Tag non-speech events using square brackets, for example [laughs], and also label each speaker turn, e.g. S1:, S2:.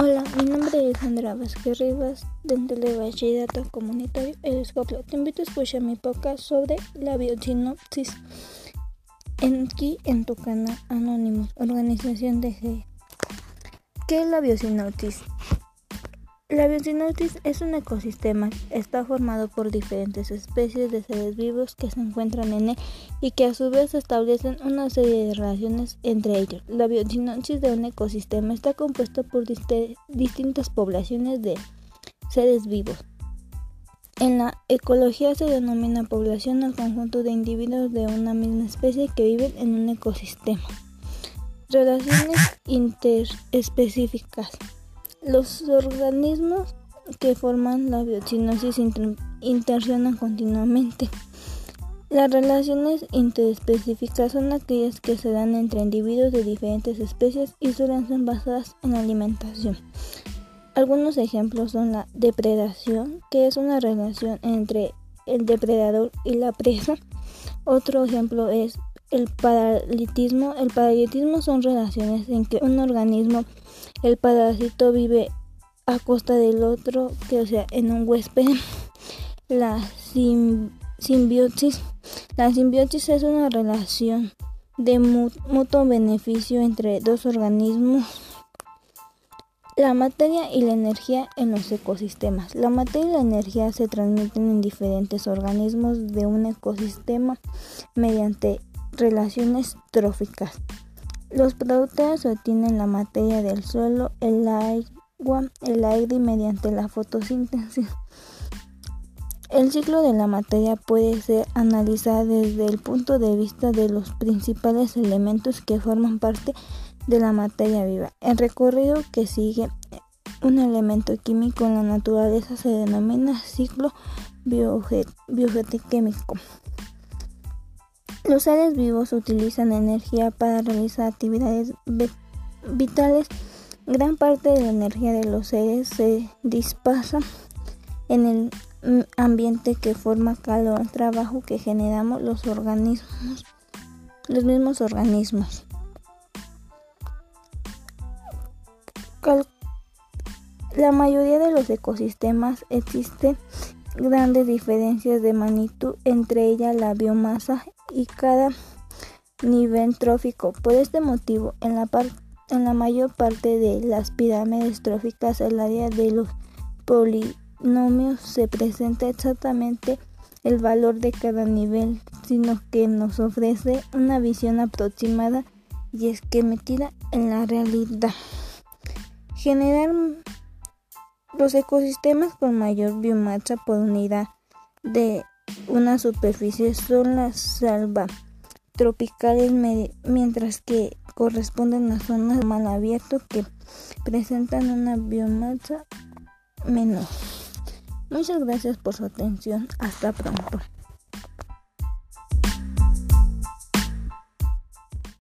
S1: Hola, mi nombre es Sandra Vázquez Rivas, del de Bachillerato Comunitario El Escoplo. Te invito a escuchar mi podcast sobre la biosinopsis aquí en tu canal Anónimos, Organización de G. ¿Qué es la biosinopsis? La biosinopsis es un ecosistema. Está formado por diferentes especies de seres vivos que se encuentran en él y que a su vez establecen una serie de relaciones entre ellos. La biosinopsis de un ecosistema está compuesto por distintas poblaciones de seres vivos. En la ecología se denomina población al conjunto de individuos de una misma especie que viven en un ecosistema. Relaciones interespecíficas. Los organismos que forman la biocinosis interaccionan continuamente. Las relaciones interespecíficas son aquellas que se dan entre individuos de diferentes especies y suelen ser basadas en la alimentación. Algunos ejemplos son la depredación, que es una relación entre el depredador y la presa. Otro ejemplo es el paralitismo. El paralitismo son relaciones en que un organismo el parásito vive a costa del otro, que o sea, en un huésped. [laughs] La simbiosis. La simbiosis es una relación de mutuo beneficio entre dos organismos. La materia y la energía en los ecosistemas. La materia y la energía se transmiten en diferentes organismos de un ecosistema mediante relaciones tróficas. Los productos obtienen la materia del suelo, el agua, el aire y mediante la fotosíntesis. El ciclo de la materia puede ser analizado desde el punto de vista de los principales elementos que forman parte de la materia viva. El recorrido que sigue un elemento químico en la naturaleza se denomina ciclo biogeoquímico. Los seres vivos utilizan energía para realizar actividades vitales. Gran parte de la energía de los seres se dispasa en el ambiente que forma calor, trabajo que generamos los organismos, los mismos organismos. la mayoría de los ecosistemas existen grandes diferencias de magnitud, entre ellas la biomasa y cada nivel trófico. Por este motivo, en la, en la mayor parte de las pirámides tróficas, el área de los polinomios se presenta exactamente el valor de cada nivel, sino que nos ofrece una visión aproximada y esquemática en la realidad. Generar los ecosistemas con mayor biomasa por unidad de una superficie son las salva tropicales, mientras que corresponden a zonas mal abierto que presentan una biomasa menor. Muchas gracias por su atención. Hasta pronto.